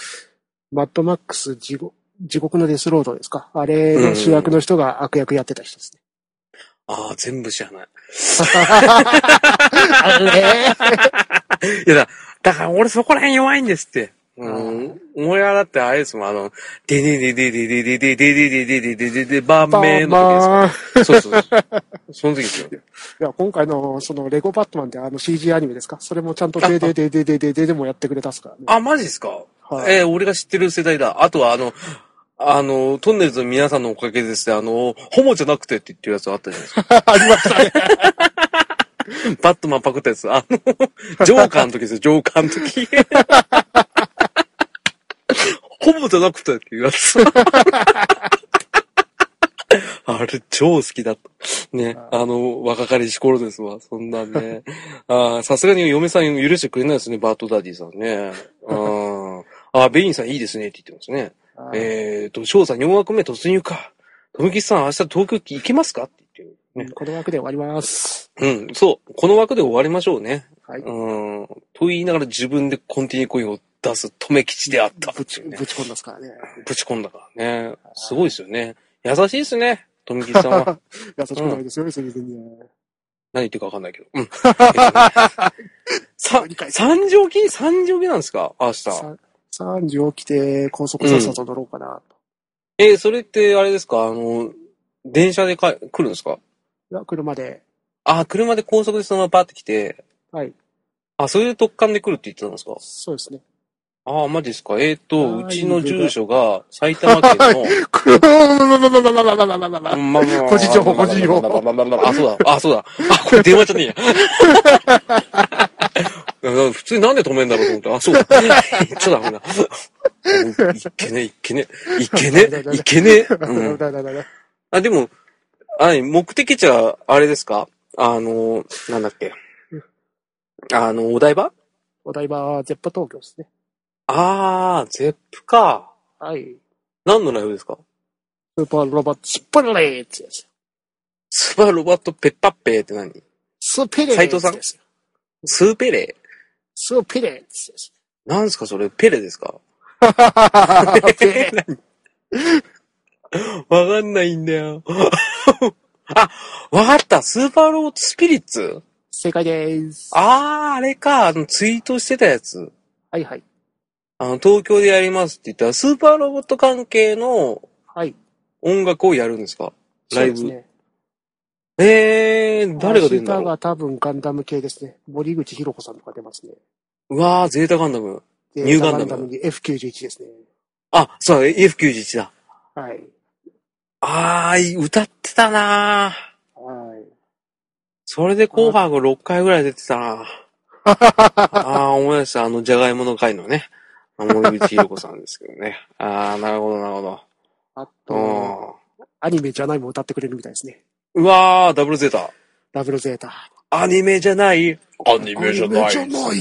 マッドマックス地獄地獄のデスロードですか？あれの主役の人が悪役やってた人ですね。ああ、全部知らない。あれ？いやだ、だから俺そこら辺弱いんですって。うん。俺はだってあれですもん、あの、ででででででででででででででででバーメンの時ですそうそうそう。その時ですよ。いや、今回の、その、レゴバットマンってあの CG アニメですかそれもちゃんとででででででででもやってくれたっすからね。あ、マジですかはいえー俺が知ってる世代だ。あとはあの、あの、トンネルズの皆さんのおかげですね、あの、ホモじゃなくてって言ってるやつあったじゃないですか。ありましたね。バットマンパクったやつ。あの、ジョーカーの時ですよ、ジョーカーの時。ホモじゃなくてっていうやつ。あれ、超好きだった。ね、あの、若かりし頃ですわ、そんなんね。あーさすがに嫁さん許してくれないですね、バートダディさんね。うんあー、ベインさんいいですねって言ってますね。えーと、翔さん4枠目突入か。とめきさん明日東京行けますかって言ってる。ね。この枠で終わります。うん、そう。この枠で終わりましょうね。はい。うん。と言いながら自分でコンティニューコインを出す止め吉であったってぶち、ぶち込んだっすからね。ぶち込んだからね。すごいですよね。優しいですね。とめきさんは。優しくないですよ、別に全然。何言ってるかわかんないけど。うん。えっとねさ、三時起き三時起きなんですか？明日。さ3時起きて高速さっさと乗ろうかなと。えーそれってあれですか？あの、電車でか来るんですか？いや、車で。あ、車で高速でそのままパーって来て、はい。あ、それで特艦で来るって言ってたんですか？そうですね。ああ、マジですか？えっ、と、はいうちの住所が埼玉県の、くーまあまあ個人情報個人情報あ、そうだ。あ、そうだ。あ、これ電話じゃねえや。普通になんで止めんだろうと思って。あ、そうだ。ちょっとダメだ。いけねえ、いけねえ、いけねえ、いけねえ。うん、あ、でも、あ目的地は、あれですかあの、なんだっけ。あの、お台場お台場はゼップ東京ですね。あー、ゼップか。はい。何のライブですか？スーパーロボット、スプレーってやつ。スーパーロボットペッパッペーって何？スペレー斉藤さん？スーペレスペレーってやつ。なんすかそれ？ペレですか？ペレ わかんないんだよ。あ、わかった。スーパーロボットスピリッツ？正解です。あー、あれか。あの、ツイートしてたやつ。はいはい。あの、東京でやりますって言ったら、スーパーロボット関係のはい。音楽をやるんですか？ライブ。そうですね。えー、誰が出るんだろう？明日が多分ガンダム系ですね。森口博子さんとか出ますね。うわー、ゼータガンダム。でニューガンダムに F91 ですね。あ、そうだ、F91 だ。はい。あー、歌ってたなー。はい。それで紅白6回ぐらい出てたな あー、思い出した。あの、じゃがいもの会のね。森口博子さんですけどね。あー、なるほど、なるほあど。と、アニメじゃないも歌ってくれるみたいですね。うわー、ダブルゼータ。ダブルゼータ。アニメじゃないアニメじゃない。アニメじゃない。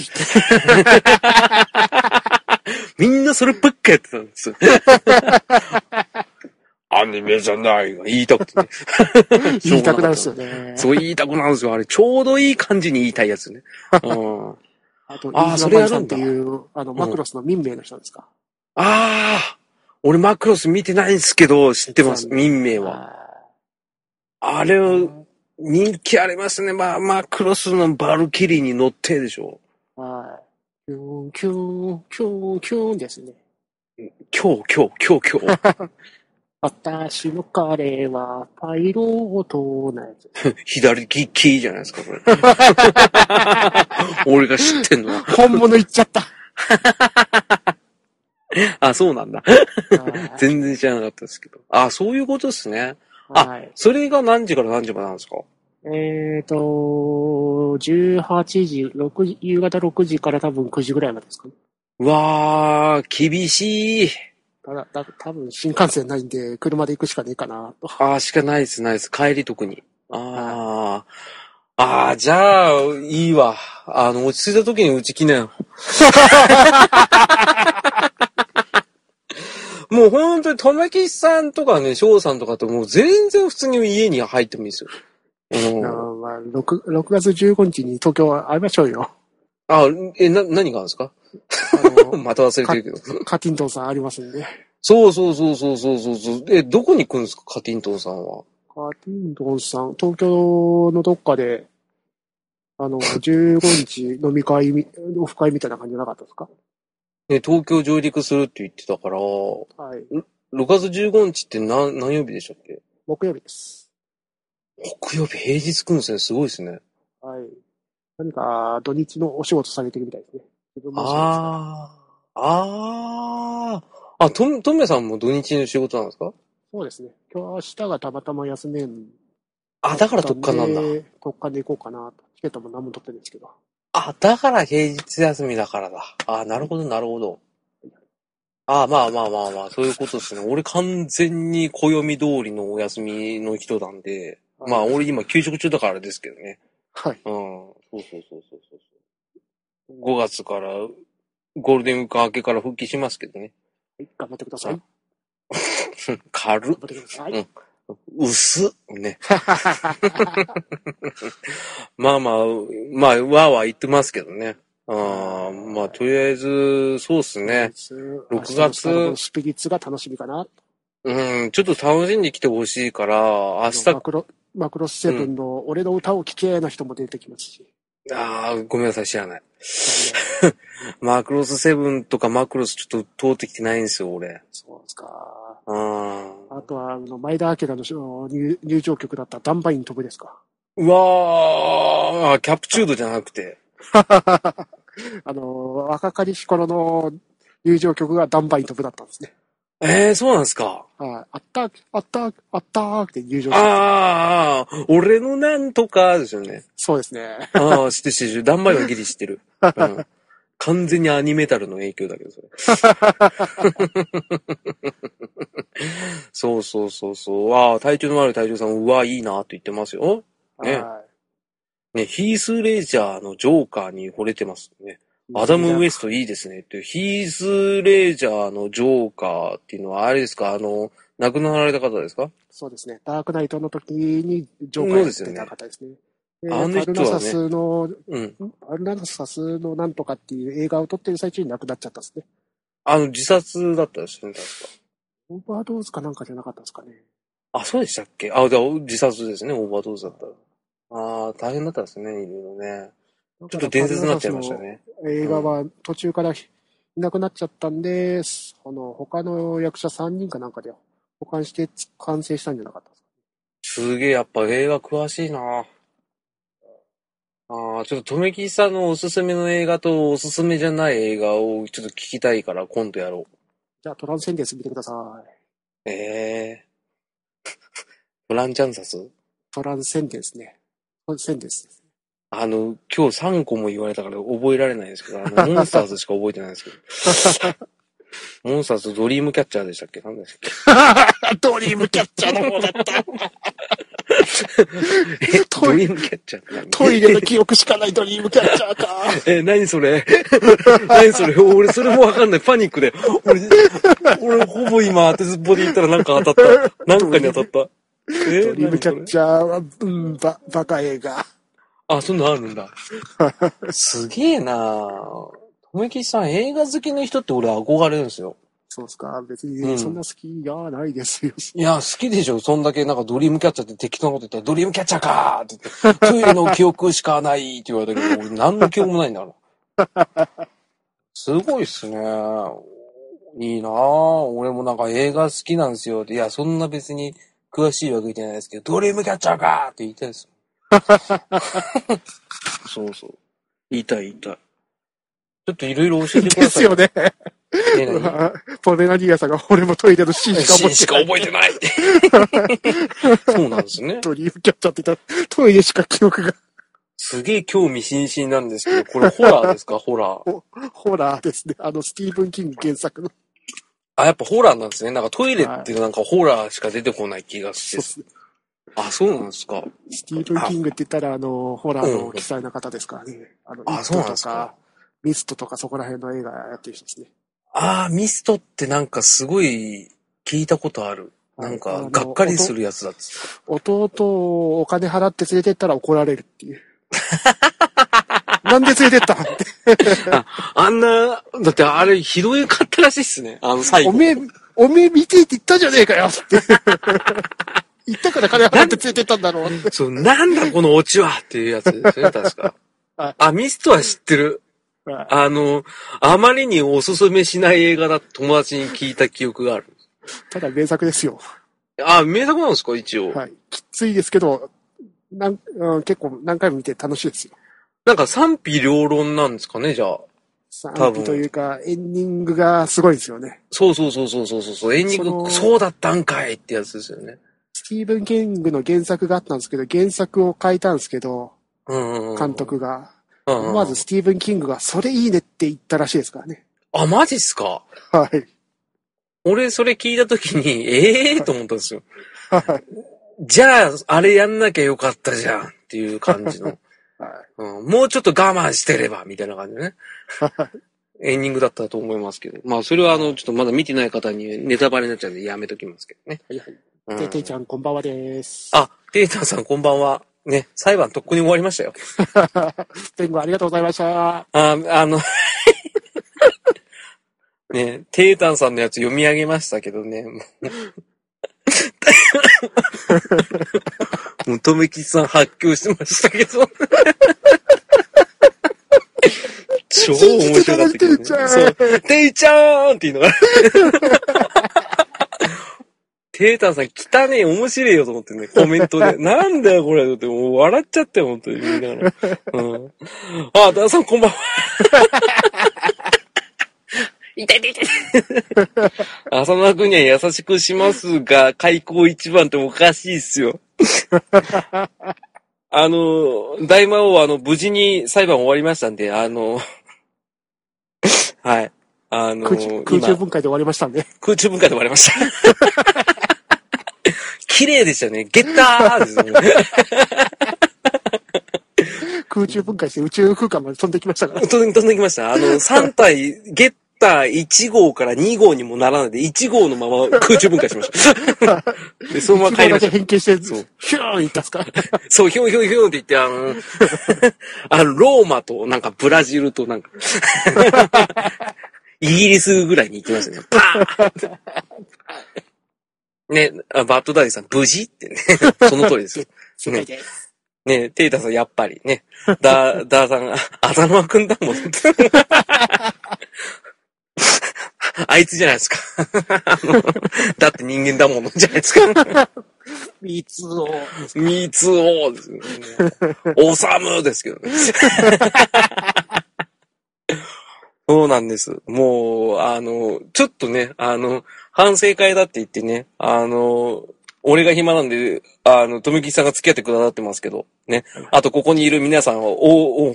みんなそればっかやってたんですよ。アニメじゃないが言いたくてね。言いたくなるっすよね。そう言いたくなるんですよ。あれ、ちょうどいい感じに言いたいやつね。うん、ああと、あー飯それやるんだっていう、あの、マクロスの民名の人ですか？あー、俺マクロス見てないんですけど、知ってます。民名は。はあれを、人気ありますね。まあ、マクロスのバルキリーに乗ってでしょ。い。はい。キューン、キューン、キューン、キューンですね。今日、今日、今日、今日。私の彼はパイロットなやつ。左利きじゃないですか、これ。俺が知ってんのは。本物言っちゃった。あ、そうなんだ。はい全然知らなかったですけど。あ、そういうことですね。あはい。それが何時から何時までなんですか？えっ、と、18時、6時、夕方6時から多分9時ぐらいまでですかね。うわー、厳しい。ただ、た多分新幹線ないんで、車で行くしかねえかなと。あー、しかないです、ないです。帰り特に。あー。あー、じゃあ、いいわ。あの、落ち着いた時にうち来なよ。もう本当に、とめきさんとかね、翔さんとかともう全然普通に家に入ってもいいですよ。うーまあ、6, 6月15日に東京会いましょうよ。あ、え、な、何があるんですか？また忘れてるけど。カティントンさんありますんで。そうそうそうそうそうそうそう。え、どこに来るんですか、カティントンさんは。カティントンさん、東京のどっかで、あの、15日飲み会み、オフ会みたいな感じじゃなかったですか？ね、東京上陸するって言ってたから、6はい。月15日って何、何曜日でしたっけ？木曜日です。木曜日平日来るんですね。すごいですね。はい。何か土日のお仕事されてるみたいですね。自分もああ。ああ。あ、と、とめさんも土日の仕事なんですか？そうですね。今日明日がたまたま休めん。あ、だから特艦なんだ。で特艦で行こうかなと。チケットも何も取ってるんですけど。あ、だから平日休みだからだ。あ、なるほど、なるほど。あまあまあまあまあ、そういうことですね。俺完全に暦通りのお休みの人なんで、まあ俺今休職中だからですけどね。はい。うん。そうそうそうそうそうそう。5月から、ゴールデンウィーク明けから復帰しますけどね。はい頑張ってください。軽っ。うん薄っ。ね。まあまあ、まあ、わーわー言ってますけどね。ああ、まあ、とりあえず、そうっすね。6 6月スピリッツが楽しみかな。うん、ちょっと楽しんできてほしいから、明マ日、クロ、マクロスセブンの俺の歌を聴けの人も出てきますし。ああ、ごめんなさい、知らない。マクロスセブンとかマクロスちょっと通ってきてないんですよ、俺。そうですか。うん。あとは、あの、前田明の入入場曲だったダンバイン飛ぶですか？うわー、キャプチュードじゃなくて。あの、若かりし頃の入場曲がダンバイン飛ぶだったんですね。ええー、そうなんですか？はい。あった、あった、あったーって入場曲。ああ、俺のなんとかですよね。そうですね。ああ、知ってる知ってる。ダンバイはギリ知ってる。うん。完全にアニメタルの影響だけど、それ。そうそうそうそう。ああ、体調の悪い隊長さん、うわ、いいなって言ってますよ。ねはね、ヒース・レイジャーのジョーカーに惚れてますね。い。アダム・ウエストいいですね。っていう、ヒース・レイジャーのジョーカーっていうのは、あれですか？あの、亡くなられた方ですか？そうですね。ダークナイトの時にジョーカーやってた方ですね。であの人はねパルナサスの、うん。パルナサスのなんとかっていう映画を撮ってる最中に亡くなっちゃったんですね。あの、自殺だったですね、確か。オーバードーズかなんかじゃなかったですかね。あ、そうでしたっけ？あ、じゃあ自殺ですね、オーバードーズだったら。ああ、大変だったですね、いろいろね。ちょっと伝説になっちゃいましたね。映画は途中からいなくなっちゃったんで、あの、他の役者3人かなんかで補完して完成したんじゃなかったですか？すげえ、やっぱ映画詳しいなああ、ちょっと、とめきさんのおすすめの映画とおすすめじゃない映画をちょっと聞きたいから今度やろじゃあトランセンデンス見てください。う。ええフランチャンサス？トランセンデンスね。トランセンデンス。あの、今日3個も言われたから覚えられないんですけど、あの、モンスターズしか覚えてないんですけど。モンスターズドリームキャッチャーでしたっけ？何でしたっけ？ドリームキャッチャーの方だった。え、トイドリームキャッチャーって何？トイレの記憶しかないドリームキャッチャーか。え、何それ？何それ？俺、それもわかんない。パニックで。俺、俺、ほぼ今、当てずっぽで言ったらなんか当たった。なんかに当たった。え？ドリームキャッチャーは、うん、ば、バカ映画。あ、そんなのあるんだ。すげえなぁ。とめきさん、映画好きの人って俺憧れるんですよ。そうっすか？別うんに、そんな好きがないですよ。いや、好きでしょ。そんだけなんかドリームキャッチャーって適当なこと言ったら、ドリームキャッチャーかーって言って、トイレの記憶しかないって言われたけど、俺何の記憶もないんだから。すごいっすね。いいなぁ。俺もなんか映画好きなんですよ。いや、そんな別に詳しいわけじゃないですけど、ドリームキャッチャーかーって言いたいですよ。そうそう。言いたい言いたい。ちょっといろいろ教えてください。ですよね。ポメラニアさんが俺もトイレのシーンしか覚えてない。覚えてない。そうなんですね。ドリームキャッチャーってたら、トイレしか記憶が、すげえ興味津々なんですけど、これホラーですか？ホラー。ホラーですね。あの、スティーブン・キング原作の。あ、やっぱホラーなんですね。なんかトイレってなんかホラーしか出てこない気がしてそうっ。すねあ、そうなんですか。スティーブン・キングって言ったら、あの、ホラーの鬼才な方ですからね。あそうなんですかトとか、ミストとかそこら辺の映画やってる人ですね。あー、ミストってなんかすごい聞いたことある。なんあか、のがっかりするやつだっつ。弟をお金払って連れてったら怒られるっていう。なんで連れてったんって。あんな、だってあれひどいかったらしいっすね。あの最後。おめえ、おめえ見てって言ったじゃねえかよって。言ったから金払って連れてったんだろうって。そう、なんだこのオチはっていうやつですね、確かはい。あ、ミストは知ってる。あの、あまりにおすすめしない映画だと友達に聞いた記憶がある。ただ名作ですよ。あ、名作なんですか一応。はい。きついですけど、なんうん、結構何回も見て楽しいですよ。なんか賛否両論なんですかね、じゃあ。賛否というか、エンディングがすごいですよね。そうそうそうそうそうそう。エンディング、そうだったんかいってやつですよね。スティーブン・キングの原作があったんですけど、原作を書いたんですけど。監督が。思わずスティーブン・キングが、それいいねって言ったらしいですからね。あ、マジっすか？はい。俺、それ聞いたときに、ええー、と思ったんですよ。はい。じゃあ、あれやんなきゃよかったじゃんっていう感じの。はい。うん、もうちょっと我慢してれば、みたいな感じでね。はいエンディングだったと思いますけど。まあ、それはあの、ちょっとまだ見てない方にネタバレになっちゃうんでやめときますけどね。はいはい。うんてていちゃん、こんばんはです。あ、テータンさんこんばんは。ね、裁判とっくに終わりましたよ。弁護ありがとうございました。あ、あの、ね、テータンさんのやつ読み上げましたけどね。もう、もう、とめきさん発狂してましたけど。超面白かったけど、ね。そう。ていちゃーんって言いながら。テータンさん汚ねえ、面白いよと思ってね、コメントで。なんだよこれ、ってもう笑っちゃったよ、本当に。言いながら。うん。あ、ダーさんこんばんは。痛い痛い痛い。浅野くんには優しくしますが、開口一番っておかしいっすよ。あの、大魔王はあの、無事に裁判終わりましたんで、あの、はい。あの、空中分解で終わりましたんで。空中分解で終わりました。綺麗でしたね。ゲッターですよね。空中分解して宇宙空間まで飛んできましたから。飛ん飛んできました。あの、3体、ゲッター1号から2号にもならないで、1号のまま空中分解しました。で、そのまま帰りました。変形して、そうヒューンいったっすか？そう、ひょんひょんひょんって言って、あの、あの、ローマと、なんか、ブラジルと、なんか、イギリスぐらいに行きましたね。パーンね、あバッドダディさん、無事？ってね。その通りですよ。正解です。ねテイタさん、やっぱりね。ダー、ダーさんが、あ浅沼くんだもん。あいつじゃないですか。だって人間だものじゃないですか。三つおですよね。おさむですけどね。そうなんです。もう、あの、ちょっとね、あの、反省会だって言ってね、あの、俺が暇なんで、あの、富木さんが付き合ってくださってますけど、ね。あと、ここにいる皆さんは、お、お、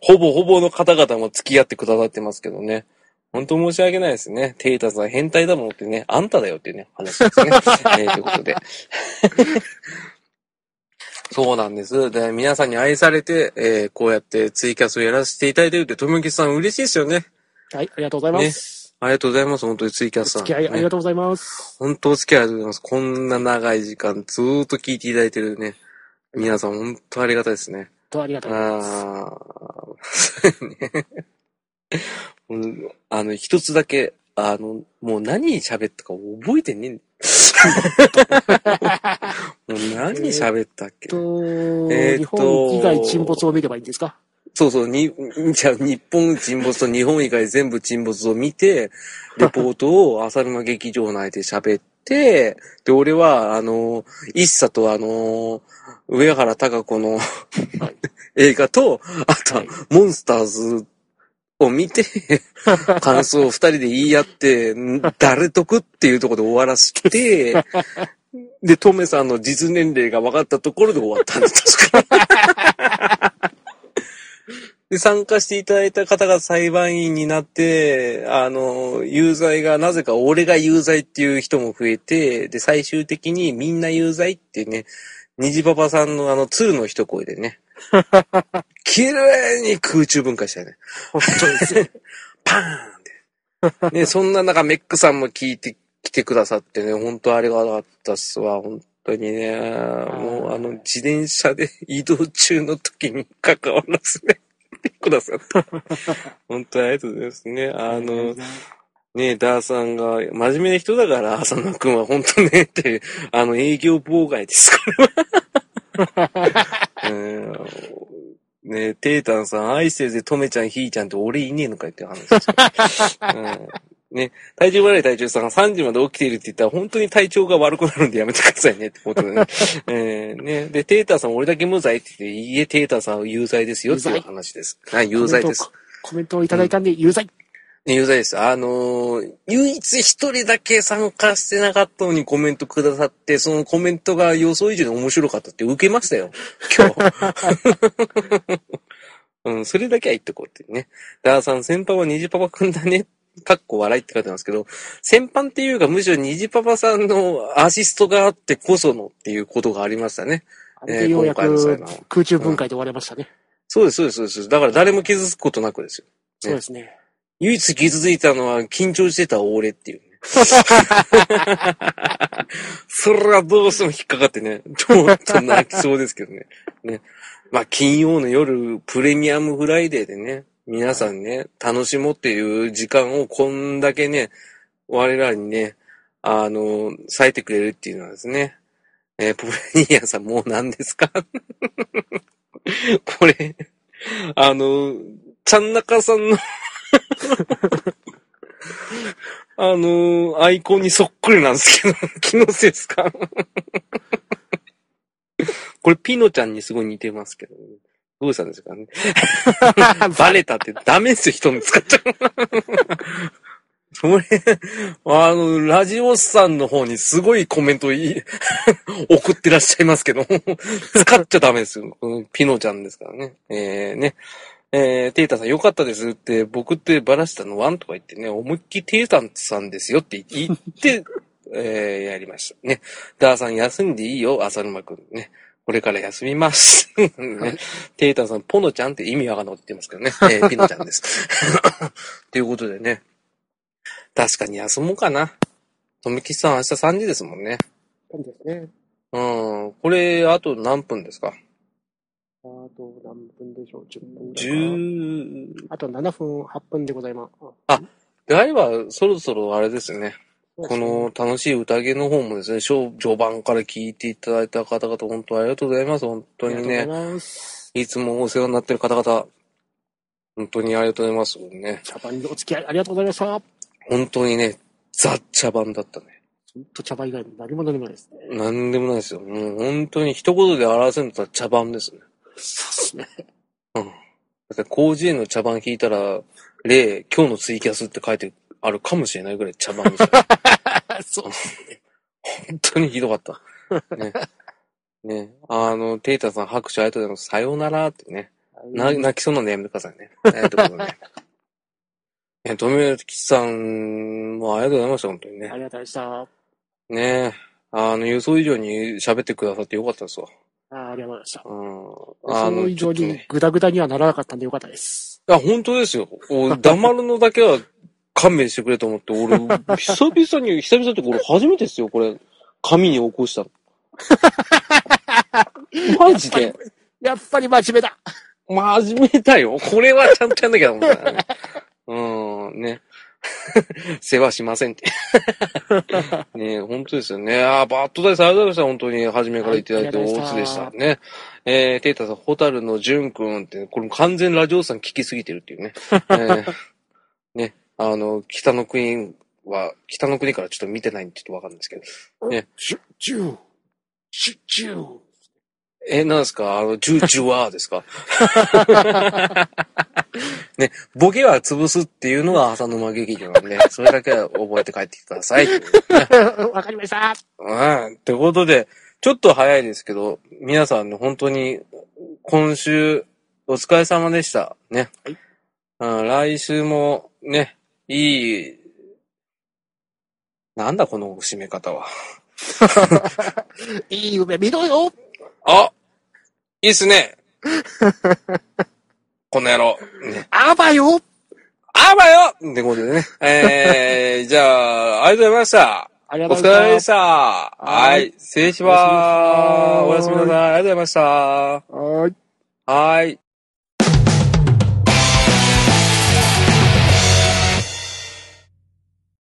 ほぼほぼの方々も付き合ってくださってますけどね。本当申し訳ないですね。テイタさん変態だもんってね、あんただよっていうね、話ですね。えーということで。そうなんです。で、皆さんに愛されて、えーこうやってツイキャスをやらせていただいてるって、ともきさん嬉しいですよね。はい、ありがとうございます。ありがとうございます。本当にツイキャおスさん。付き合いありねがとうございます。本当お付き合いありがとうございます。こんな長い時間ずーっと聞いていただいてるね。皆さん本当ありがたいですね。とありがとうございます。ああ、ね。うんあの、一つだけ、あの、もう何喋ったか覚えてねえん もう何喋ったっけ、と、えーっと日本以外沈没を見ればいいんですか？そうそう、に、じゃあ日本沈没と日本以外全部沈没を見て、レポートを浅沼劇場内で喋って、で、俺は、あの、一茶とあの、上原貴子の 映画と、あとははい、モンスターズを見て、感想を二人で言い合って、ん誰得っていうところで終わらして、で、トメさんの実年齢が分かったところで終わったんです、確か。で、参加していただいた方が裁判員になって、あの、有罪が、なぜか俺が有罪っていう人も増えて、で、最終的にみんな有罪ってね、虹パパさんのあの、鶴の一声でね、綺麗に空中分解したよね。本当ですね。パーンって。ね、そんな中、メックさんも聞いてきてくださってね、本当ありがたかったっすわ、本当にね。もう、あの、自転車で移動中の時に関わらずね、来て くださった。本当ありがとうございますね。あの、ねダーさんが、真面目な人だから、浅野くんは本当ね、って、あの、営業妨害です、これは。うんねテータンさん、愛してるぜ、とめちゃん、ひーちゃんって俺いねえのかよって話ですよ。うんね、体調悪い体調さんが3時まで起きているって言ったら本当に体調が悪くなるんでやめてくださいねってことでね。えーね。で、テーターさん俺だけ無罪って言って、いいえ、テーターさんは有罪ですよっていう話です。はい、有罪です。コメントをいただいたんで、有罪。ね有罪です。あのー唯一一人だけ参加してなかったのにコメントくださって、そのコメントが予想以上に面白かったって受けましたよ。今日。うん、それだけは言っとこうってね。ダーさん、先輩は虹パパくんだね。かっこ笑いって書いてますけど、先輩っていうかむしろ虹パパさんのアシストがあってこそのっていうことがありましたね。あれでようやくの空中分解で終わりましたね。そうです、そうです、そうです。だから誰も傷つくことなくですよ。そうですね。唯一傷ついたのは緊張してた俺っていうね。それはどうしても引っかかってね、ちょっと泣きそうですけどね。ね。まあ、金曜の夜、プレミアムフライデーでね、皆さんね、楽しもうっていう時間をこんだけね、我らにね、あの、割いてくれるっていうのはですね、えーポレニアさんもう何ですか？これ、あの、ちゃんなかさんの あのアイコンにそっくりなんですけど、気のせいですか？これピノちゃんにすごい似てますけど、どうしたんですかね。バレたってダメですよ、人に使っちゃう。それ、あの、ラジオさんの方にすごいコメントい 送ってらっしゃいますけど、使っちゃダメですよ。ピノちゃんですからね。えー、ね。えー、テータさんよかったですって、僕ってバラしたのワンとか言ってね、思いっきりテータさんですよって言って、えー、やりました。ね。ダーさん休んでいいよ、浅沼くんね。これから休みます。ね、テータさん、ポノちゃんって意味わかんないこと言ってますけどね。えー、ピノちゃんです。ということでね。確かに休もうかな。とめきさん明日3時ですもんね。そうですね。うん。これ、あと何分ですか？あと何分でしょう ?10 分だか ?10、あと7分、8分でございます。であれば、そろそろあれですね。この楽しい宴の方もですね、序序盤から聞いていただいた方々、本当ありがとうございます。本当ありにね。がとうございます。いつもお世話になってる方々、本当にありがとうございます。ね。茶番にお付き合いありがとうございました。ほ本当にね、ザ・茶番だったね。んと茶番以外に何も何もないですね。なんでもないですよ。もう本当に一言で表せるんだったら茶番ですね。そうですね。うん。だって、広辞苑の茶番引いたら、例、今日のツイキャスって書いてあるかもしれないぐらい茶番ですよ。そう。本当にひどかった。ね。ね。あの、テイタさん拍手ありがとうございます。さようならってね。な、泣きそうなんでやめてくださいね。えー、とことでね。え、とめきさんもありがとうございました、本当にね。ありがとうございました。ねあの、予想以上に喋ってくださってよかったですわ。あありがとうございました。うん。その以上にちょっとね。グダグダにはならなかったんでよかったです。いや、本当ですよ。お黙るのだけは勘弁してくれと思って、俺、久々に、久々ってこれ初めてですよ、これ。紙に起こしたの。マジで。やっぱり真面目だ。真面目だよ。これはちゃんとやんなきゃと思ったからね。うん、ね。世話しませんって。ね本当ですよね。あーバッドダイスありがとうございました。本当に、初めからいただいて、大津でした。ね。えー、テイタさん、ホタルのジュン君って、これ完全ラジオさん聞きすぎてるっていうね。えーね。あの、北の国は、北の国からちょっと見てないんでちょっとわかんないですけど。ねジュ、ジュー。シュ、ジュー。え、なんですか？あの、ジュージュワーですか？ね、ボケは潰すっていうのが浅沼劇場なんで、それだけは覚えて帰ってください。わかりました。うん。ってことで、ちょっと早いですけど、皆さんね、本当に、今週、お疲れ様でした。ね。はいうん、来週も、ね、いい、なんだこの締め方は。いい夢見ろよ。あいいっすね。この野郎。ね。あばよ。あばよってことでね。えー、じゃあ、ありがとうございました。ありおがとうございま。疲れ様ですした。はい。失礼します。おやすみなさい。ありがとうございました。はーい。はい。